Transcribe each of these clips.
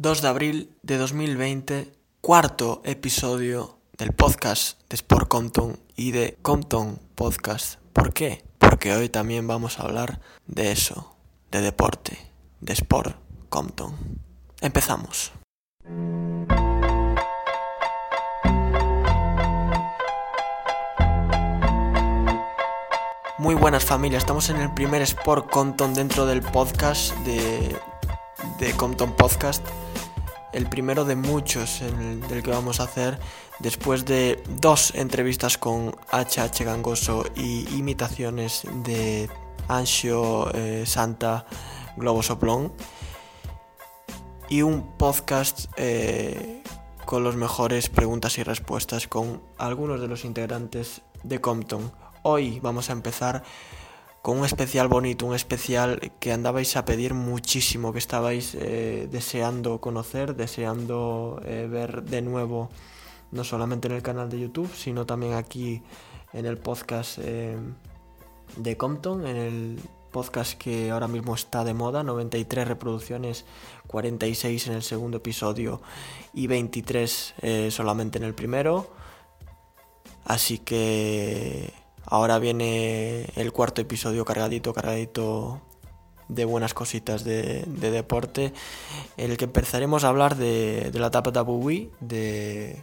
2 de abril de 2020, cuarto episodio del podcast de Sport Compton y de Compton Podcast. ¿Por qué? Porque hoy también vamos a hablar de eso, de deporte, de Sport Compton. Empezamos. Muy buenas familias, estamos en el primer Sport Compton dentro del podcast de, de Compton Podcast el primero de muchos del que vamos a hacer después de dos entrevistas con HH Gangoso y imitaciones de Anxio eh, Santa Globo Soplón y un podcast eh, con los mejores preguntas y respuestas con algunos de los integrantes de Compton. Hoy vamos a empezar con un especial bonito, un especial que andabais a pedir muchísimo, que estabais eh, deseando conocer, deseando eh, ver de nuevo, no solamente en el canal de YouTube, sino también aquí en el podcast eh, de Compton, en el podcast que ahora mismo está de moda, 93 reproducciones, 46 en el segundo episodio y 23 solamente en el primero. Así que Ahora viene el cuarto episodio cargadito, cargadito de buenas cositas de, deporte, en el que empezaremos a hablar de, la etapa de de,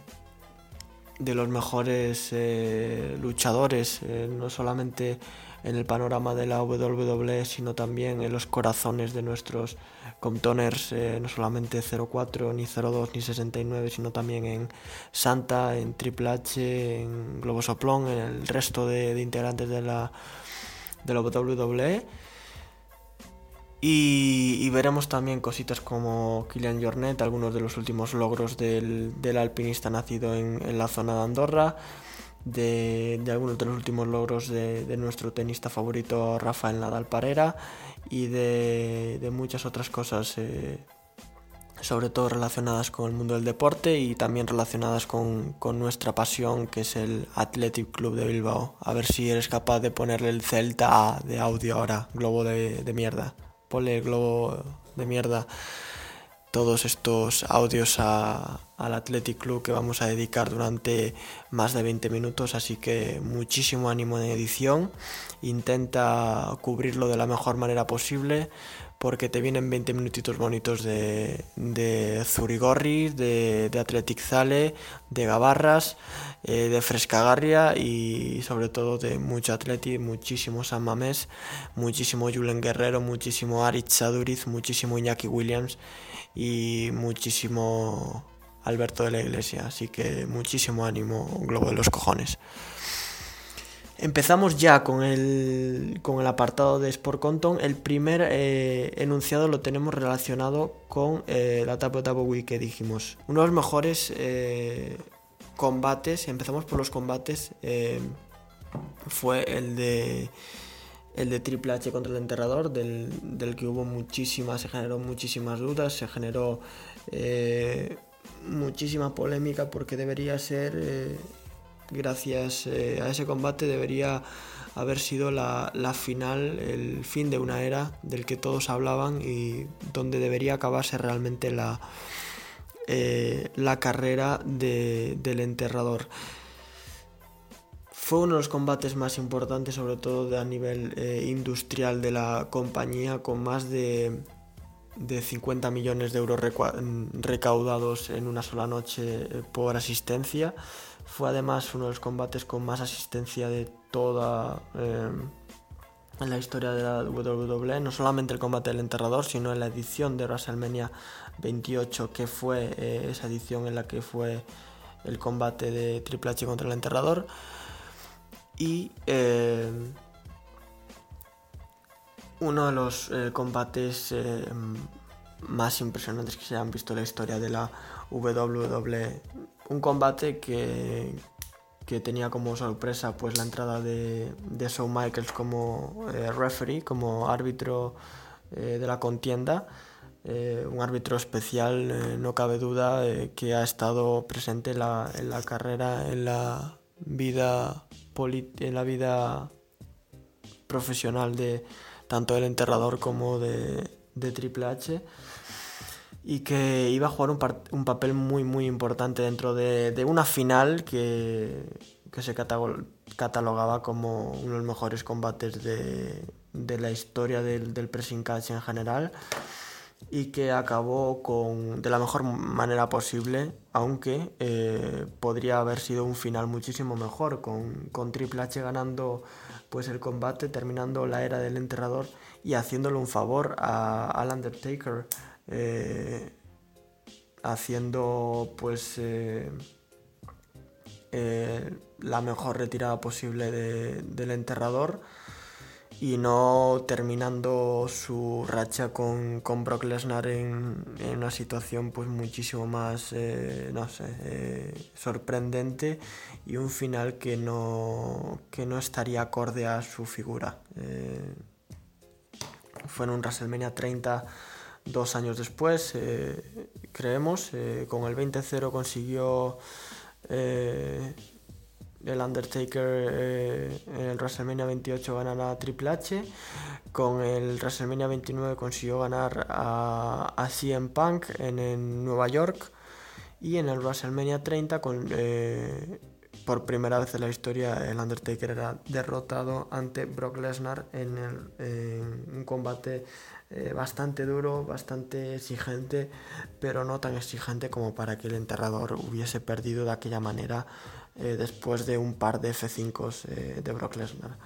de los mejores eh, luchadores, eh, no solamente en el panorama de la WWE, sino también en los corazones de nuestros Comptoners, eh, no solamente 04, ni 02, ni 69, sino también en Santa, en Triple H, en Globo Soplón, en el resto de, integrantes de la, de la WWE. Y, veremos también cositas como Kilian Jornet, algunos de los últimos logros del, alpinista nacido en la zona de Andorra de, algunos de los últimos logros de, nuestro tenista favorito Rafael Nadal Parera y de, muchas otras cosas, eh, sobre todo relacionadas con el mundo del deporte y también relacionadas con, nuestra pasión que es el Athletic Club de Bilbao. A ver si eres capaz de ponerle el Celta de audio ahora, globo de, de mierda. Ponle globo de mierda todos estos audios al Athletic Club que vamos a dedicar durante más de 20 minutos, así que muchísimo ánimo en edición, intenta cubrirlo de la mejor manera posible porque te vienen 20 minutitos bonitos de, de Zurigorri, de, de Athletic Zale, de Gavarras, eh, de Frescagarria y sobre todo de mucho Atleti, muchísimo San Mamés, muchísimo Julen Guerrero, muchísimo Aritz Saduriz, muchísimo Iñaki Williams y muchísimo Alberto de la Iglesia. Así que muchísimo ánimo, globo de los cojones. Empezamos ya con el, con el apartado de Sport Conton. El primer eh, enunciado lo tenemos relacionado con eh, la Tapo Tapo Week que dijimos. Uno de los mejores eh, combates, empezamos por los combates, fue el de el de Triple H contra el enterrador, del, que hubo muchísimas, se generó muchísimas dudas, se generó muchísima polémica porque debería ser, gracias eh, a ese combate, debería haber sido la, final, el fin de una era del que todos hablaban y donde debería acabarse realmente la, la carrera del enterrador. Fue uno de los combates más importantes, sobre todo a nivel eh, industrial de la compañía, con más de, 50 millones de euros recaudados en una sola noche eh, por asistencia. Fue además uno de los combates con más asistencia de toda eh, la historia de la WWE, no solamente el combate del enterrador, sino en la edición de WrestleMania 28, que fue esa edición en la que fue el combate de Triple H contra el enterrador y eh, uno de los eh, combates eh, más impresionantes que se han visto en la historia de la WWE. Un combate que, que tenía como sorpresa pues la entrada de, de Shawn Michaels como eh, referee, como árbitro eh, de la contienda. Eh, un árbitro especial, no cabe duda, que ha estado presente en la, en la carrera, en la vida en la vida profesional de tanto del enterrador como de, de Triple H y que iba a jugar un, un papel muy muy importante dentro de, una final que, que se catalogaba como uno de los mejores combates de, de la historia del, del pressing catch en general y que acabó con, de la mejor manera posible, aunque eh, podría haber sido un final muchísimo mejor, con, con, Triple H ganando pues, el combate, terminando la era del enterrador y haciéndole un favor a, al Undertaker, eh, haciendo pues eh, la mejor retirada posible de, del enterrador y no terminando su racha con, con Brock Lesnar en, una situación pues muchísimo más eh, no sé eh, sorprendente y un final que no que no estaría acorde a su figura. Eh, fue en un WrestleMania 30 dos años después eh, creemos eh, con el 20-0 consiguió eh, el Undertaker en el WrestleMania 28 ganar a Triple H. Con el WrestleMania 29 consiguió ganar a, a CM Punk en, Nueva York. Y en el WrestleMania 30, con, por primera vez en la historia, el Undertaker era derrotado ante Brock Lesnar en, el, en un combate eh, bastante duro, bastante exigente, pero no tan exigente como para que el enterrador hubiese perdido de aquella manera eh, después de un par de F5 eh, de Brock Lesnar.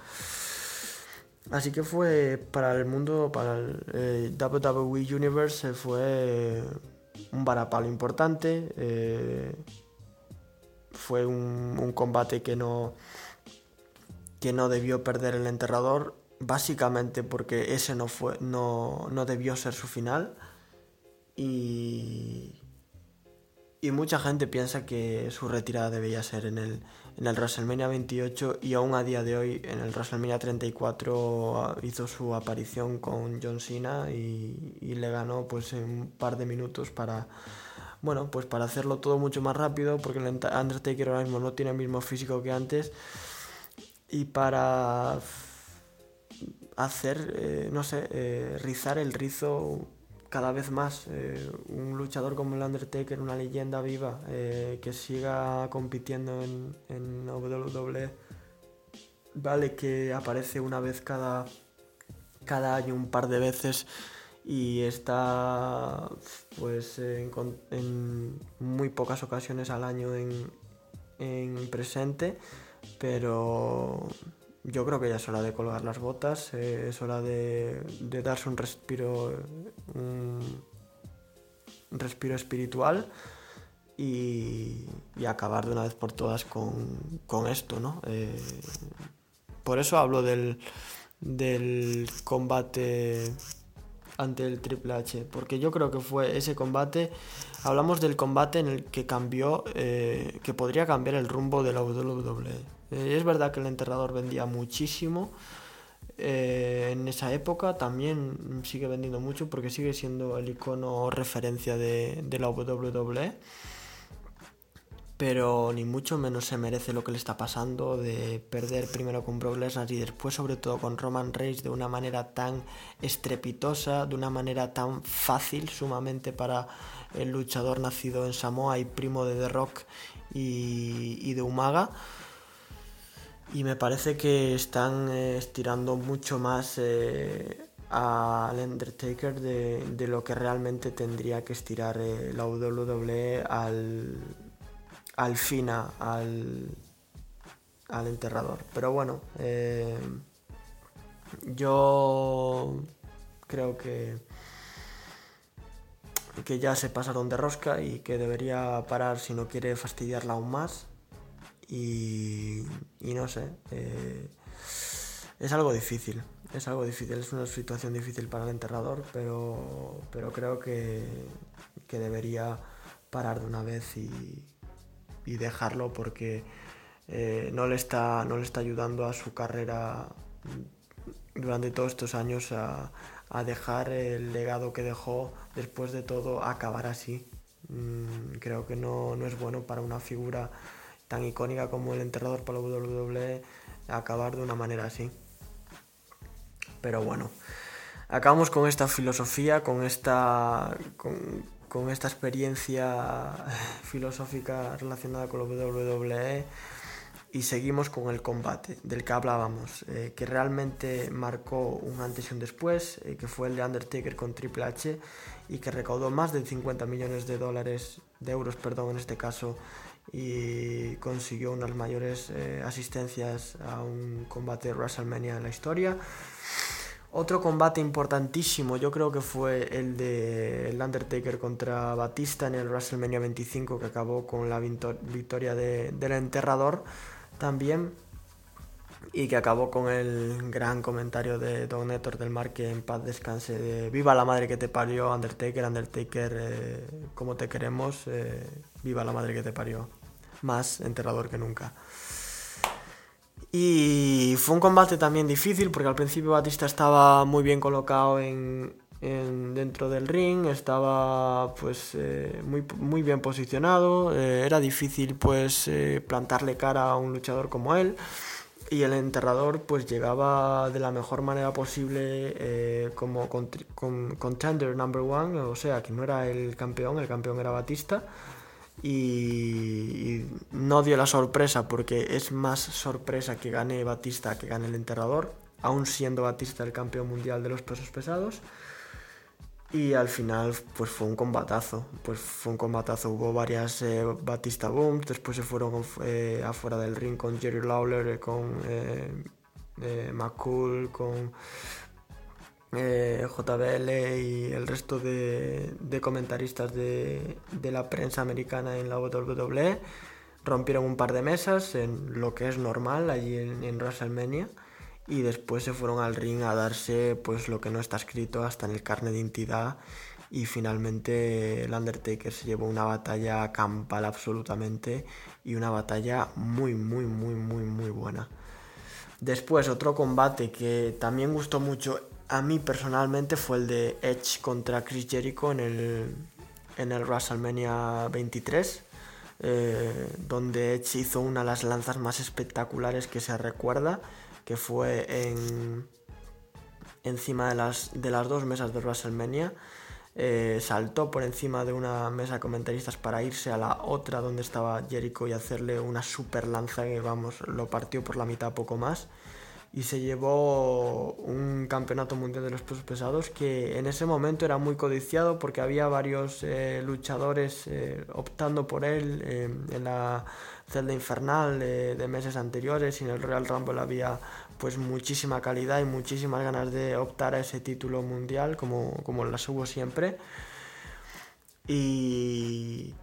Así que fue para el mundo, para el WWE Universe, fue un varapalo importante. Fue un, un, combate que no, que no debió perder el enterrador, básicamente porque ese no, fue, no, no debió ser su final. Y, y mucha gente piensa que su retirada debía ser en el, en el WrestleMania 28 y aún a día de hoy en el WrestleMania 34 hizo su aparición con John Cena y, y, le ganó pues en un par de minutos para bueno pues para hacerlo todo mucho más rápido porque el Undertaker ahora mismo no tiene el mismo físico que antes y para hacer eh, no sé eh, rizar el rizo cada vez más eh, un luchador como el Undertaker, una leyenda viva, que siga compitiendo en, en WWE. Vale que aparece una vez cada, cada año, un par de veces, y está pues en, en muy pocas ocasiones al año en, en presente, pero yo creo que ya es hora de colgar las botas, eh, es hora de, de, darse un respiro, un, respiro espiritual y, acabar de una vez por todas con, con esto, ¿no? Eh, por eso hablo del, del combate ante el Triple H, porque yo creo que fue ese combate, hablamos del combate en el que cambió, eh, que podría cambiar el rumbo de la WWE eh, es verdad que el enterrador vendía muchísimo. Eh, en esa época también sigue vendiendo mucho porque sigue siendo el icono referencia de, de la WWE pero ni mucho menos se merece lo que le está pasando de perder primero con Brock Lesnar y después sobre todo con Roman Reigns de una manera tan estrepitosa, de una manera tan fácil sumamente para el luchador nacido en Samoa y primo de The Rock y, y de Umaga y me parece que están eh, estirando mucho más eh, al Undertaker de, lo que realmente tendría que estirar eh, la WWE al, al FINA, al, al enterrador. Pero bueno, eh, yo creo que que ya se pasaron de rosca y que debería parar si no quiere fastidiarla aún más y, no sé. Eh, es algo difícil. Es algo difícil, es una situación difícil para el enterrador, pero, pero creo que, que debería parar de una vez y, dejarlo porque eh, no, le está, no le está ayudando a su carrera durante todos estos años a, a dejar el legado que dejó después de todo acabar así. Mm, creo que no, no, es bueno para una figura tan icónica como el enterrador para la WWE acabar de una manera así. Pero bueno, acabamos con esta filosofía, con esta, con, esta experiencia filosófica relacionada con la WWE y seguimos con el combate del que hablábamos, eh, que realmente marcó un antes y un después, eh, que fue el de Undertaker con Triple H y que recaudó más de 50 millones de dólares, de euros, perdón, en este caso, y consiguió unas mayores eh, asistencias a un combate de WrestleMania en la historia. Otro combate importantísimo, yo creo que fue el de Undertaker contra Batista en el WrestleMania 25, que acabó con la victoria de, del enterrador también y que acabó con el gran comentario de Don Héctor del Mar que en paz descanse de viva la madre que te parió Undertaker, Undertaker eh, como te queremos, eh, viva la madre que te parió, más enterrador que nunca. Y fue un combate también difícil porque al principio Batista estaba muy bien colocado en, dentro del ring, estaba pues eh, muy, muy bien posicionado, era difícil pues plantarle cara a un luchador como él y el enterrador pues llegaba de la mejor manera posible como contender number one, o sea que no era el campeón, el campeón era Batista y, no dio la sorpresa porque es más sorpresa que gane Batista que gane el enterrador, aún siendo Batista el campeón mundial de los pesos pesados. Y al final, pues fue un combatazo. Pues fue un combatazo. Hubo varias eh, Batista Booms. Después se fueron eh, afuera del ring con Jerry Lawler, eh, con McCool, con JBL y el resto de, comentaristas de, la prensa americana en la WWE. Rompieron un par de mesas en lo que es normal allí en WrestleMania y después se fueron al ring a darse pues lo que no está escrito hasta en el carne de identidad y finalmente el Undertaker se llevó una batalla campal absolutamente y una batalla muy muy muy muy muy buena. Después otro combate que también gustó mucho a mí personalmente fue el de Edge contra Chris Jericho en el, en el WrestleMania 23. Eh, donde Edge hizo una de las lanzas más espectaculares que se recuerda que fue en, encima de las, de las dos mesas de WrestleMania. Eh, saltó por encima de una mesa de comentaristas para irse a la otra donde estaba Jericho y hacerle una super lanza que vamos, lo partió por la mitad poco más y se llevó un campeonato mundial de los pesos pesados que en ese momento era muy codiciado porque había varios eh, luchadores eh, optando por él en la celda infernal de meses anteriores y en el Royal Rumble había pues muchísima calidad y muchísimas ganas de optar a ese título mundial como, como las hubo siempre. Y,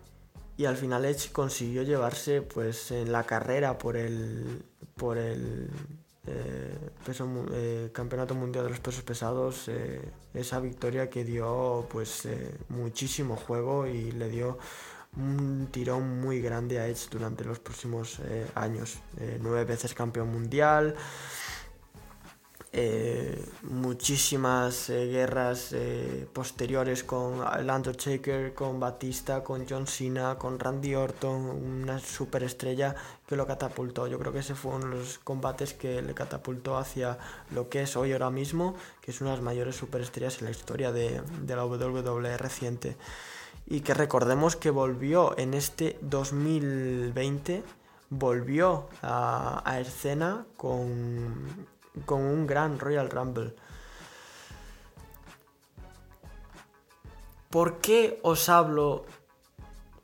y al final Edge consiguió llevarse pues en la carrera por el, por el eh, peso, eh, campeonato mundial de los pesos pesados eh, esa victoria que dio pues muchísimo juego y le dio un tirón muy grande a Edge durante los próximos años nueve veces campeón mundial eh, muchísimas eh, guerras eh, posteriores con el Undertaker, con Batista, con John Cena, con Randy Orton, una superestrella que lo catapultó. Yo creo que ese fue uno de los combates que le catapultó hacia lo que es hoy ahora mismo, que es una de las mayores superestrellas en la historia de, la WWE reciente. Y que recordemos que volvió en este 2020, volvió a, escena con con un gran Royal Rumble. ¿Por qué os hablo?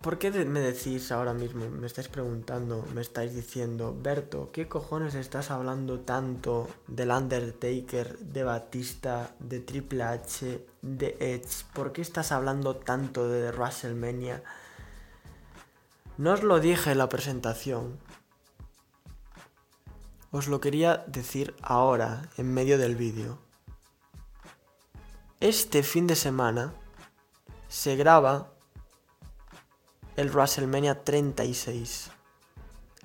¿Por qué me decís ahora mismo, me estáis preguntando, me estáis diciendo, Berto, ¿qué cojones estás hablando tanto del Undertaker, de Batista, de Triple H, de Edge? ¿Por qué estás hablando tanto de WrestleMania? No os lo dije en la presentación, os lo quería decir ahora, en medio del vídeo. Este fin de semana se graba el WrestleMania 36.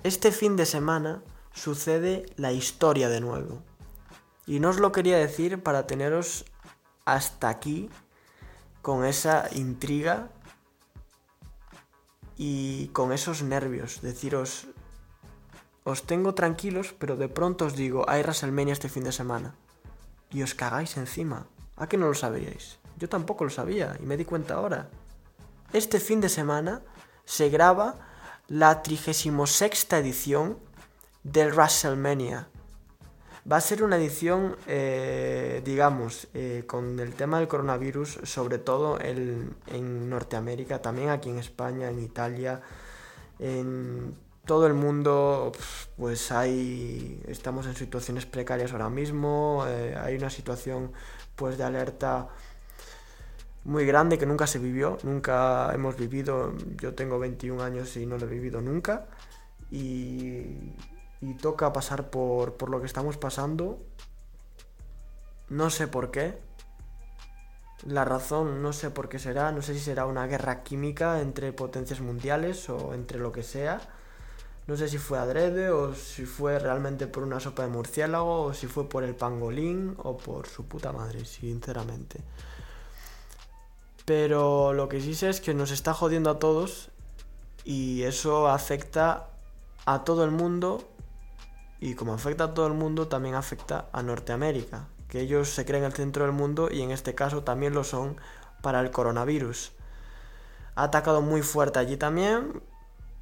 Este fin de semana sucede la historia de nuevo. Y no os lo quería decir para teneros hasta aquí con esa intriga y con esos nervios. Deciros, os tengo tranquilos, pero de pronto os digo, hay WrestleMania este fin de semana. Y os cagáis encima. ¿A qué no lo sabíais? Yo tampoco lo sabía y me di cuenta ahora. Este fin de semana se graba la 36 edición del WrestleMania. Va a ser una edición, eh, digamos, eh, con el tema del coronavirus, sobre todo en Norteamérica, también aquí en España, en Italia, en todo el mundo, pues hay, estamos en situaciones precarias ahora mismo, eh, hay una situación pues de alerta muy grande que nunca se vivió, nunca hemos vivido, yo tengo 21 años y no lo he vivido nunca, y toca pasar por, por lo que estamos pasando. No sé por qué. La razón no sé por qué será. No sé si será una guerra química entre potencias mundiales o entre lo que sea. No sé si fue adrede o si fue realmente por una sopa de murciélago o si fue por el pangolín o por su puta madre, sinceramente. Pero lo que sí sé es que nos está jodiendo a todos y eso afecta a todo el mundo y como afecta a todo el mundo, también afecta a Norteamérica, que ellos se creen el centro del mundo y en este caso también lo son para el coronavirus. Ha atacado muy fuerte allí también,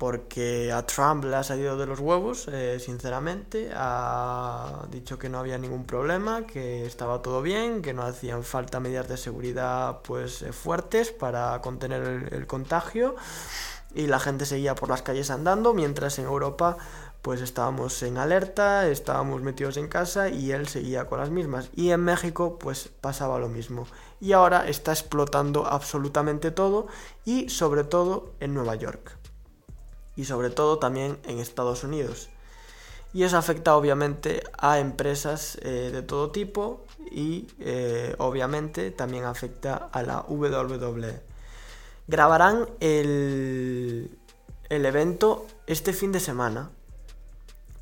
porque a Trump le ha salido de los huevos, eh, sinceramente. Ha dicho que no había ningún problema, que estaba todo bien, que no hacían falta medidas de seguridad pues eh, fuertes para contener el contagio. Y la gente seguía por las calles andando, mientras en Europa pues estábamos en alerta, estábamos metidos en casa y él seguía con las mismas. Y en México pues pasaba lo mismo. Y ahora está explotando absolutamente todo y sobre todo en Nueva York. Y sobre todo también en Estados Unidos. Y eso afecta obviamente a empresas eh, de todo tipo y eh, obviamente también afecta a la WWE. Grabarán el, el evento este fin de semana,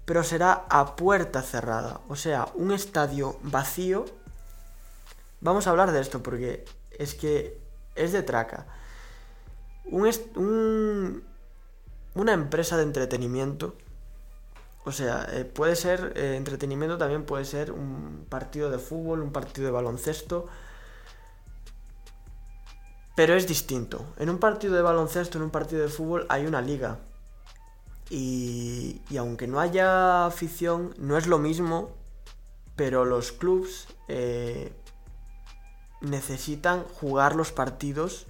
pero será a puerta cerrada, o sea, un estadio vacío. Vamos a hablar de esto porque es que es de traca. Un, una empresa de entretenimiento, o sea, eh, puede ser eh, entretenimiento, también puede ser un partido de fútbol, un partido de baloncesto, pero es distinto. En un partido de baloncesto, en un partido de fútbol hay una liga, y, aunque no haya afición, no es lo mismo, pero los clubs eh, necesitan jugar los partidos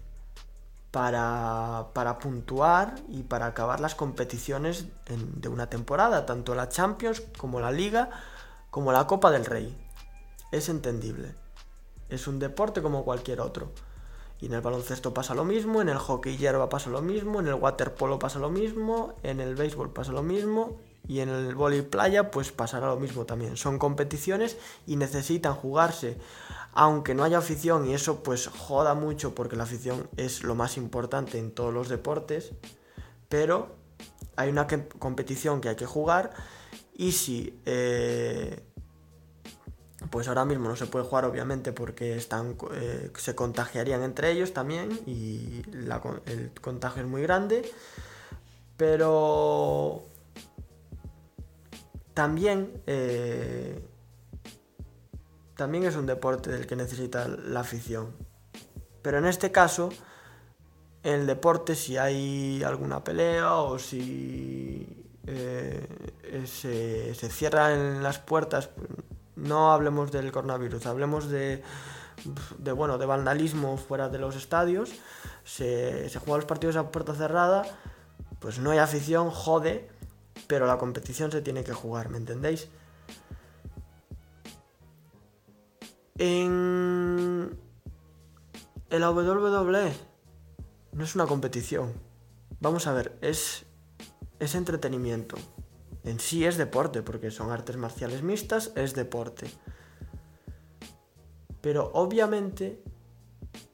para, para, puntuar y para acabar las competiciones de una temporada, tanto la Champions como la Liga, como la Copa del Rey. Es entendible. Es un deporte como cualquier otro. Y en el baloncesto pasa lo mismo, en el hockey hierba pasa lo mismo, en el waterpolo pasa lo mismo, en el béisbol pasa lo mismo y en el vóley playa pues pasará lo mismo también. Son competiciones y necesitan jugarse aunque no haya afición y eso pues joda mucho porque la afición es lo más importante en todos los deportes, pero hay una competición que hay que jugar y si eh, pues ahora mismo no se puede jugar obviamente porque están, eh, se contagiarían entre ellos también y el contagio es muy grande. Pero también, eh, también es un deporte del que necesita la afición. Pero en este caso, el deporte, si hay alguna pelea o si eh, se, se cierran las puertas, no hablemos del coronavirus, hablemos de, de bueno, de vandalismo fuera de los estadios. Se, se juegan los partidos a puerta cerrada, pues no hay afición, jode, pero la competición se tiene que jugar, ¿me entendéis? En el WWE no es una competición. Vamos a ver, es, es entretenimiento En sí es deporte, porque son artes marciales mixtas, es deporte. Pero obviamente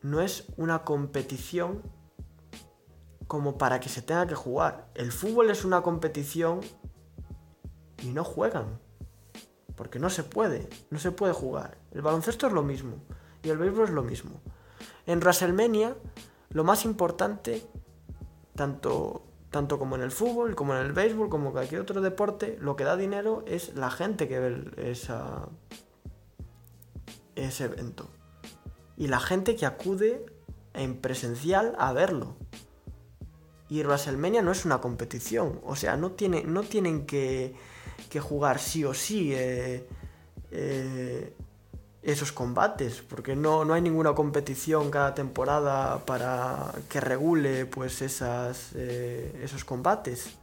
no es una competición como para que se tenga que jugar. El fútbol es una competición y no juegan. Porque no se puede, no se puede jugar. El baloncesto es lo mismo y el béisbol es lo mismo. En WrestleMania, lo más importante, tanto, tanto como en el fútbol, como en el béisbol, como cualquier otro deporte, lo que da dinero es la gente que ve esa, ese evento. Y la gente que acude en presencial a verlo. Y WrestleMania no es una competición. O sea, no, tiene, no tienen que, que, jugar sí o sí eh, eh, esos combates. Porque no, no, hay ninguna competición cada temporada para que regule pues esas, eh, esos combates.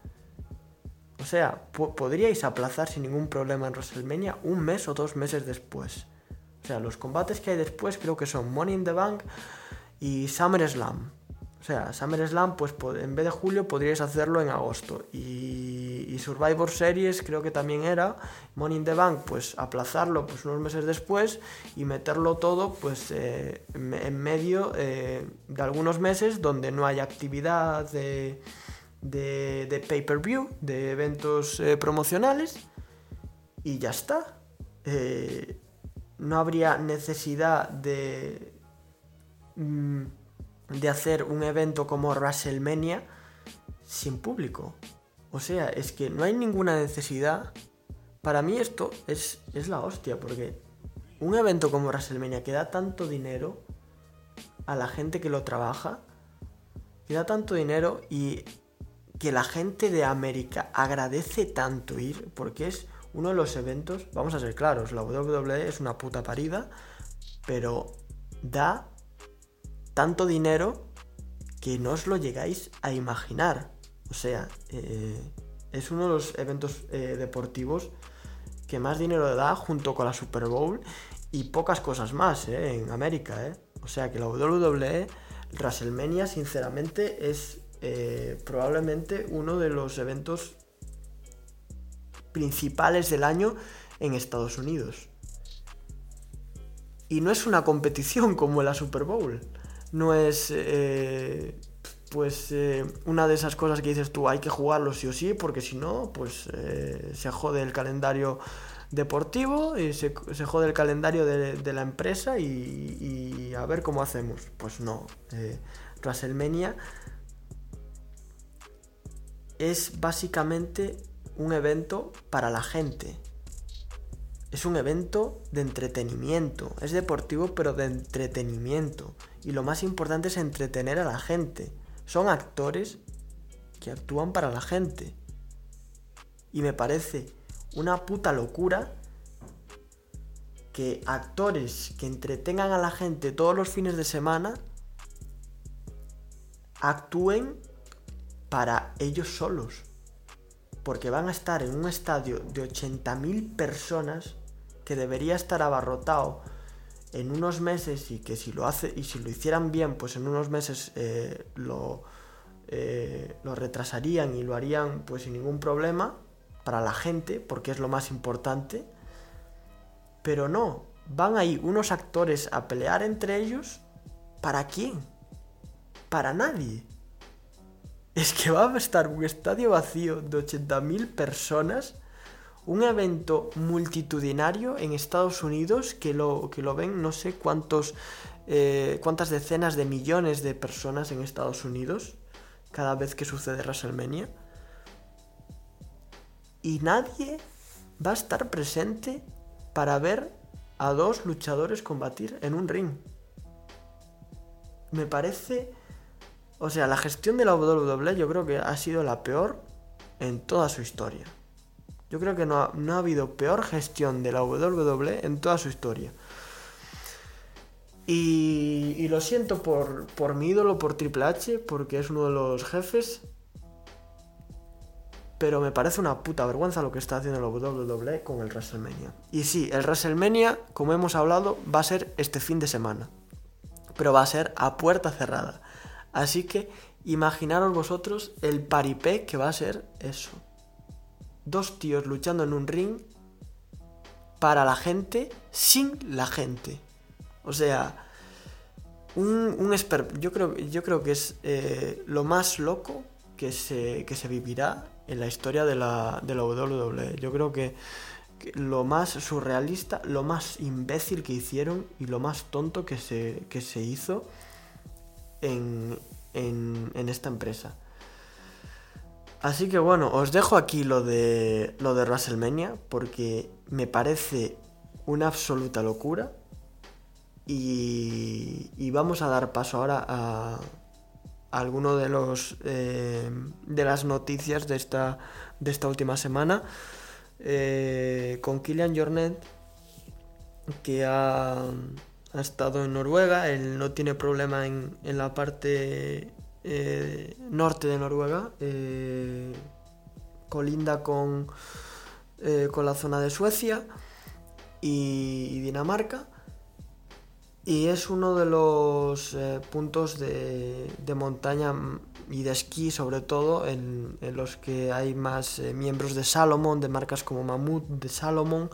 O sea, podríais aplazar sin ningún problema en WrestleMania un mes o dos meses después. O sea, los combates que hay después creo que son Money in the Bank y SummerSlam. O sea, SummerSlam, pues en vez de julio podríais hacerlo en agosto. Y, Survivor Series creo que también era. Money in the Bank, pues aplazarlo pues unos meses después y meterlo todo pues eh, en medio eh, de algunos meses donde no hay actividad de, de, pay-per-view, de eventos eh, promocionales. Y ya está. no habría necesidad de... Mm, de hacer un evento como WrestleMania sin público. O sea, es que no hay ninguna necesidad. Para mí esto es, es la hostia, porque un evento como WrestleMania que da tanto dinero a la gente que lo trabaja, que da tanto dinero y que la gente de América agradece tanto ir, porque es uno de los eventos, vamos a ser claros, la WWE es una puta parida, pero da tanto dinero que no os lo llegáis a imaginar. O sea, eh, es uno de los eventos eh, deportivos que más dinero da junto con la Super Bowl y pocas cosas más eh, en América. O sea que la WWE, WrestleMania, sinceramente, es probablemente uno de los eventos principales del año en Estados Unidos. Y no es una competición como la Super Bowl no es eh, pues eh, una de esas cosas que dices tú, hay que jugarlo sí o sí, porque si no, pues eh, se jode el calendario deportivo y se, jode el calendario de, la empresa y, a ver cómo hacemos. Pues no, WrestleMania es básicamente un evento para la gente. Es un evento de entretenimiento. Es deportivo pero de entretenimiento y lo más importante es entretener a la gente. Son actores que actúan para la gente. Y me parece una puta locura que actores que entretengan a la gente todos los fines de semana actúen para ellos solos. Porque van a estar en un estadio de 80.000 personas que debería estar abarrotado en unos meses y que si lo hace y si lo hicieran bien, pues en unos meses eh, lo, eh, lo retrasarían y lo harían pues sin ningún problema para la gente, porque es lo más importante. Pero no, van ahí unos actores a pelear entre ellos. ¿Para quién? Para nadie. Es que va a estar un estadio vacío de 80.000 personas un evento multitudinario en Estados Unidos que lo, que lo ven no sé cuántos, eh, cuántas decenas de millones de personas en Estados Unidos cada vez que sucede WrestleMania. Y nadie va a estar presente para ver a dos luchadores combatir en un ring. Me parece... O sea, la gestión de la WWE yo creo que ha sido la peor en toda su historia. Yo creo que no ha, habido peor gestión de la WWE en toda su historia. Y, lo siento por, por, mi ídolo, por Triple H, porque es uno de los jefes. Pero me parece una puta vergüenza lo que está haciendo la WWE con el WrestleMania. Y sí, el WrestleMania, como hemos hablado, va a ser este fin de semana. Pero va a ser a puerta cerrada. Así que imaginaros vosotros el paripé que va a ser eso dos tíos luchando en un ring para la gente sin la gente. O sea, un, un yo, creo, yo creo que es eh, lo más loco que se, que se vivirá en la historia de la, de la WWE. Yo creo que, lo más surrealista, lo más imbécil que hicieron y lo más tonto que se, que se hizo en, en esta empresa. Así que bueno, os dejo aquí lo de lo de WrestleMania porque me parece una absoluta locura. Y, vamos a dar paso ahora a, alguno de los eh, de las noticias de esta de esta última semana. Eh, con Kilian Jornet que ha, estado en Noruega. Él no tiene problema en, en la parte eh, norte de Noruega colinda con con la zona de Suecia y Dinamarca y es uno de los eh, puntos de, montaña y de esquí, sobre todo, en, los que hay más eh, miembros de Salomon, de marcas como Mammoth, de Salomon,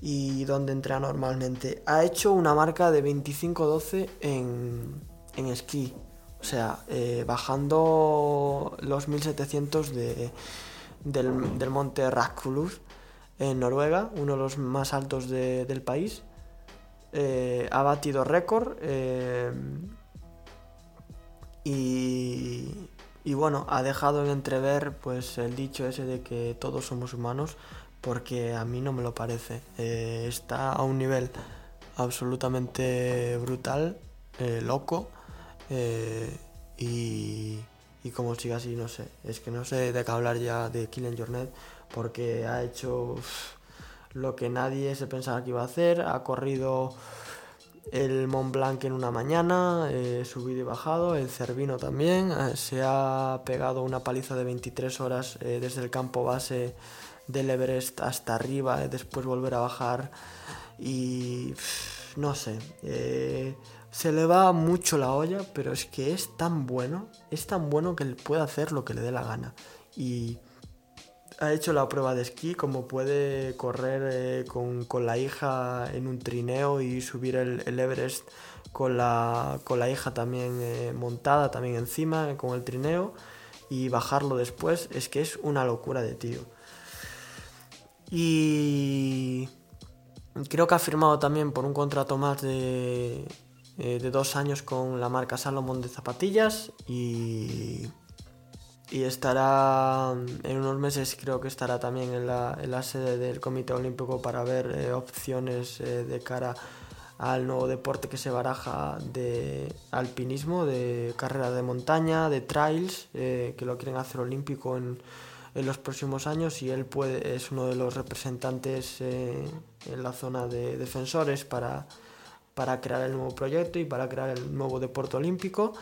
y donde entra normalmente. Ha hecho una marca de 25-12 en, esquí, o sea, eh, bajando los 1700 de, del, monte Rakkulur en Noruega, uno de los más altos del país eh, ha batido récord eh, y, y, bueno, ha dejado en entrever pues el dicho ese de que todos somos humanos porque a mí no me lo parece. Está a un nivel absolutamente brutal, loco y, y como sigue así, no sé. Es que no sé de qué hablar ya de Killing Jornet porque ha hecho lo que nadie se pensaba que iba a hacer. Ha corrido el Mont Blanc en una mañana, eh, subido y bajado, el Cervino también. Eh, se ha pegado una paliza de 23 horas eh, desde el campo base del Everest hasta arriba, después volver a bajar y no sé. Se le va mucho la olla, pero es que es tan bueno, es tan bueno que él puede hacer lo que le dé la gana. Y ha hecho la prueba de esquí, como puede correr eh, con, la hija en un trineo y subir el, Everest con la, con la, hija también eh, montada, también encima, con el trineo, y bajarlo después, es que es una locura de tío. Y creo que ha firmado también por un contrato más de, eh, de dos años con la marca Salomon de zapatillas y y estará en unos meses creo que estará también en la, en la sede del Comité Olímpico para ver eh, opciones eh, de cara al nuevo deporte que se baraja de alpinismo, de carrera de montaña, de trails, que lo quieren hacer olímpico en, en, los próximos años y él puede, es uno de los representantes en la zona de defensores para, para crear el nuevo proyecto y para crear el nuevo deporte olímpico.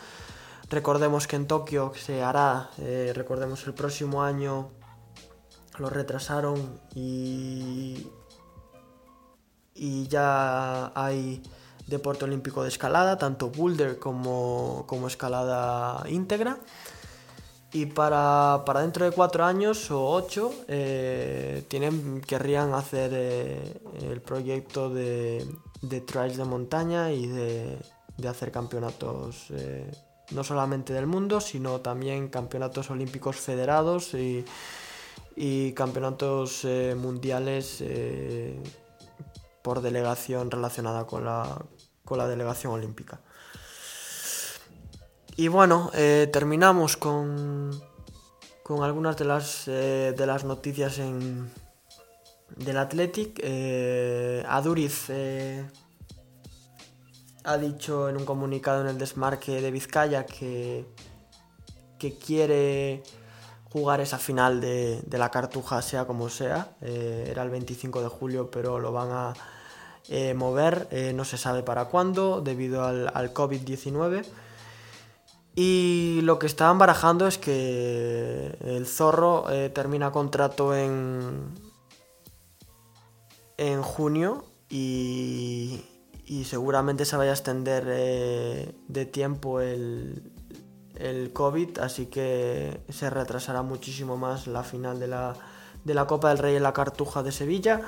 Recordemos que en Tokio se hará, eh, recordemos el próximo año, lo retrasaron y, y ya hay deporte olímpico de escalada, tanto boulder como, como escalada íntegra. Y para, dentro de cuatro años o ocho eh, tienen, querrían hacer eh, el proyecto de, de trails de montaña y de, de hacer campeonatos no solamente del mundo, sino también campeonatos olímpicos federados y, campeonatos eh, mundiales eh, por delegación relacionada con la, con la delegación olímpica. Y bueno, eh, terminamos con, con algunas de las, de las noticias en, del Athletic. Aduriz ha dicho en un comunicado en el desmarque de Vizcaya que, que quiere jugar esa final de, la cartuja sea como sea. Eh, era el 25 de julio, pero lo van a eh, mover, eh, no se sabe para cuándo, debido al, al COVID-19. Y lo que estaban barajando es que el zorro termina contrato en, en junio y, seguramente se vaya a extender eh, de tiempo el, el, COVID, así que se retrasará muchísimo más la final de la, de la Copa del Rey en la Cartuja de Sevilla.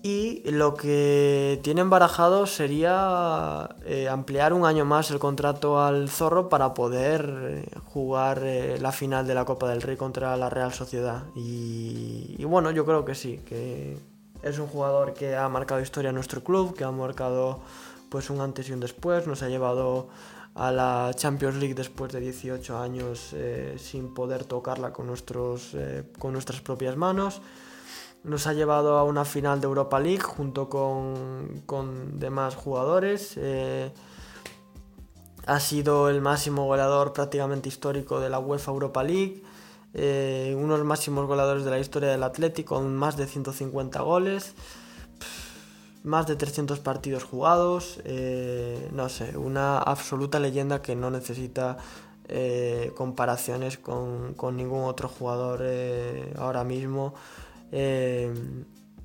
Y lo que tienen barajado sería eh, ampliar un año más el contrato al Zorro para poder eh, jugar la final de la Copa del Rey contra la Real Sociedad. Y, y, bueno, yo creo que sí, que es un jugador que ha marcado historia en nuestro club, que ha marcado pues un antes y un después, nos ha llevado a la Champions League después de 18 años sin poder tocarla con, nuestros, con nuestras propias manos nos ha llevado a una final de Europa League junto con, demás jugadores. Eh, ha sido el máximo goleador prácticamente histórico de la UEFA Europa League. Eh, uno de los máximos goleadores de la historia del Atlético con más de 150 goles. Más de 300 partidos jugados. Eh, no sé, una absoluta leyenda que no necesita comparaciones con, ningún otro jugador ahora mismo. Eh,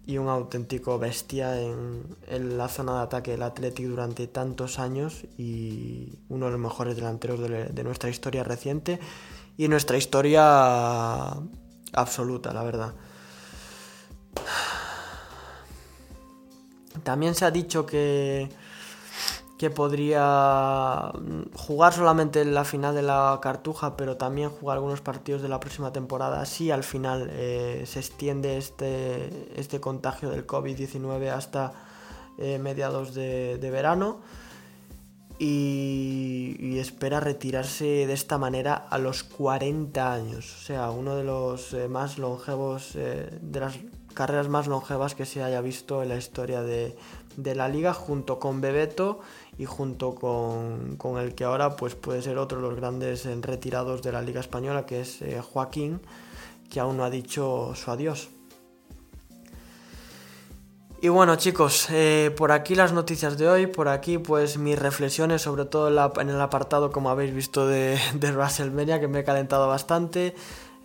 y un auténtico bestia en, la zona de ataque del Athletic durante tantos años y uno de los mejores delanteros de, nuestra historia reciente y nuestra historia absoluta, la verdad. También se ha dicho que que podría jugar solamente en la final de la Cartuja, pero también jugar algunos partidos de la próxima temporada si al final eh, se extiende este, este contagio del COVID-19 hasta eh, mediados de, verano. Y, espera retirarse de esta manera a los 40 años, o sea, uno de los eh, más longevos, de las carreras más longevas que se haya visto en la historia de, de la liga, junto con Bebeto y junto con, el que ahora pues puede ser otro de los grandes retirados de la Liga Española, que es eh, Joaquín, que aún no ha dicho su adiós. Y bueno chicos, eh, por aquí las noticias de hoy, por aquí pues mis reflexiones, sobre todo en, el apartado como habéis visto de, de WrestleMania, que me he calentado bastante,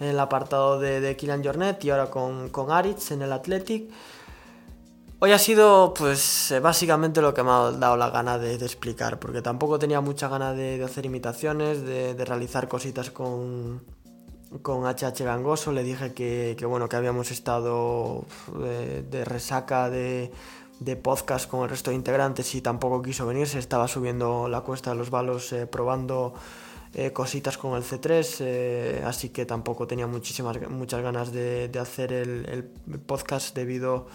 en el apartado de, de Kylian Jornet y ahora con, con Aritz en el Athletic. Hoy ha sido pues eh, básicamente lo que me ha dado la gana de, explicar, porque tampoco tenía mucha gana de, hacer imitaciones, de, realizar cositas con, con HH Gangoso. Le dije que, bueno, que habíamos estado eh, de, resaca de, podcast con el resto de integrantes y tampoco quiso venir, se estaba subiendo la cuesta de los balos eh, probando cositas con el C3, así que tampoco tenía muchísimas, muchas ganas de, hacer el, el podcast debido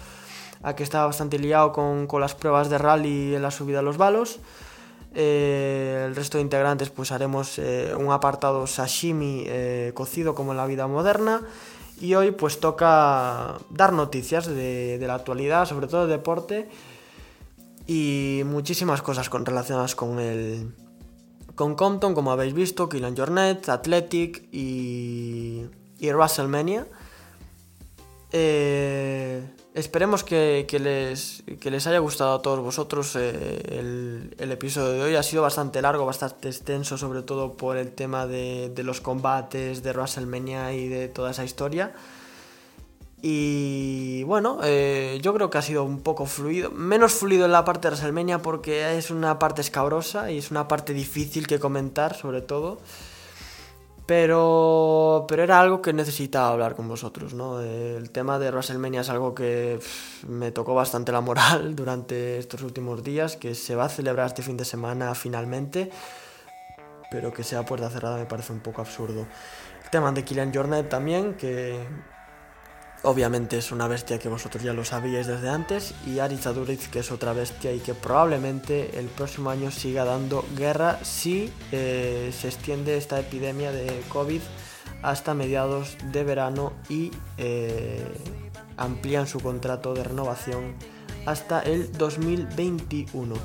a que estaba bastante liado con, las pruebas de rally en la subida a los balos. Eh, el resto de integrantes pues haremos eh, un apartado sashimi eh, cocido como en la vida moderna y hoy pues toca dar noticias de, la actualidad, sobre todo de deporte y muchísimas cosas con, relacionadas con el con Compton, como habéis visto, Killian Jornet, Athletic y, y WrestleMania. Eh, Esperemos que, les, les, haya gustado a todos vosotros eh, el, episodio de hoy. Ha sido bastante largo, bastante extenso, sobre todo por el tema de, los combates, de WrestleMania y de toda esa historia. Y bueno, eh, yo creo que ha sido un poco fluido, menos fluido en la parte de WrestleMania porque es una parte escabrosa y es una parte difícil que comentar, sobre todo. Pero, pero era algo que necesitaba hablar con vosotros, ¿no? El tema de WrestleMania es algo que me tocó bastante la moral durante estos últimos días, que se va a celebrar este fin de semana finalmente, pero que sea puerta cerrada me parece un poco absurdo. El tema de Killian Jornet también, que Obviamente es una bestia que vosotros ya lo sabíais desde antes y Aritz Aduriz que es otra bestia y que probablemente el próximo año siga dando guerra si eh, se extiende esta epidemia de COVID hasta mediados de verano y eh, amplían su contrato de renovación hasta el 2021.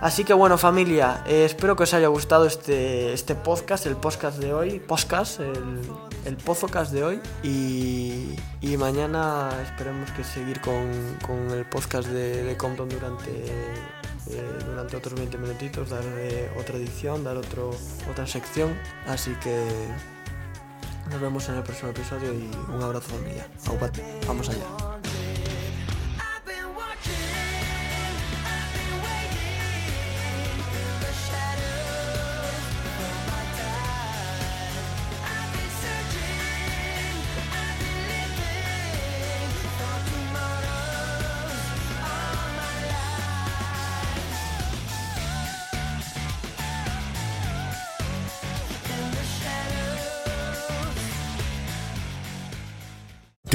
Así que bueno familia, eh, espero que os haya gustado este, este podcast, el podcast de hoy, podcast, el, el pozocast de hoy. Y, mañana esperemos que seguir con, con el podcast de, Compton durante, eh, durante otros 20 minutitos, dar otra edición, dar otro, otra sección, así que nos vemos en el próximo episodio y un abrazo familia, vamos allá.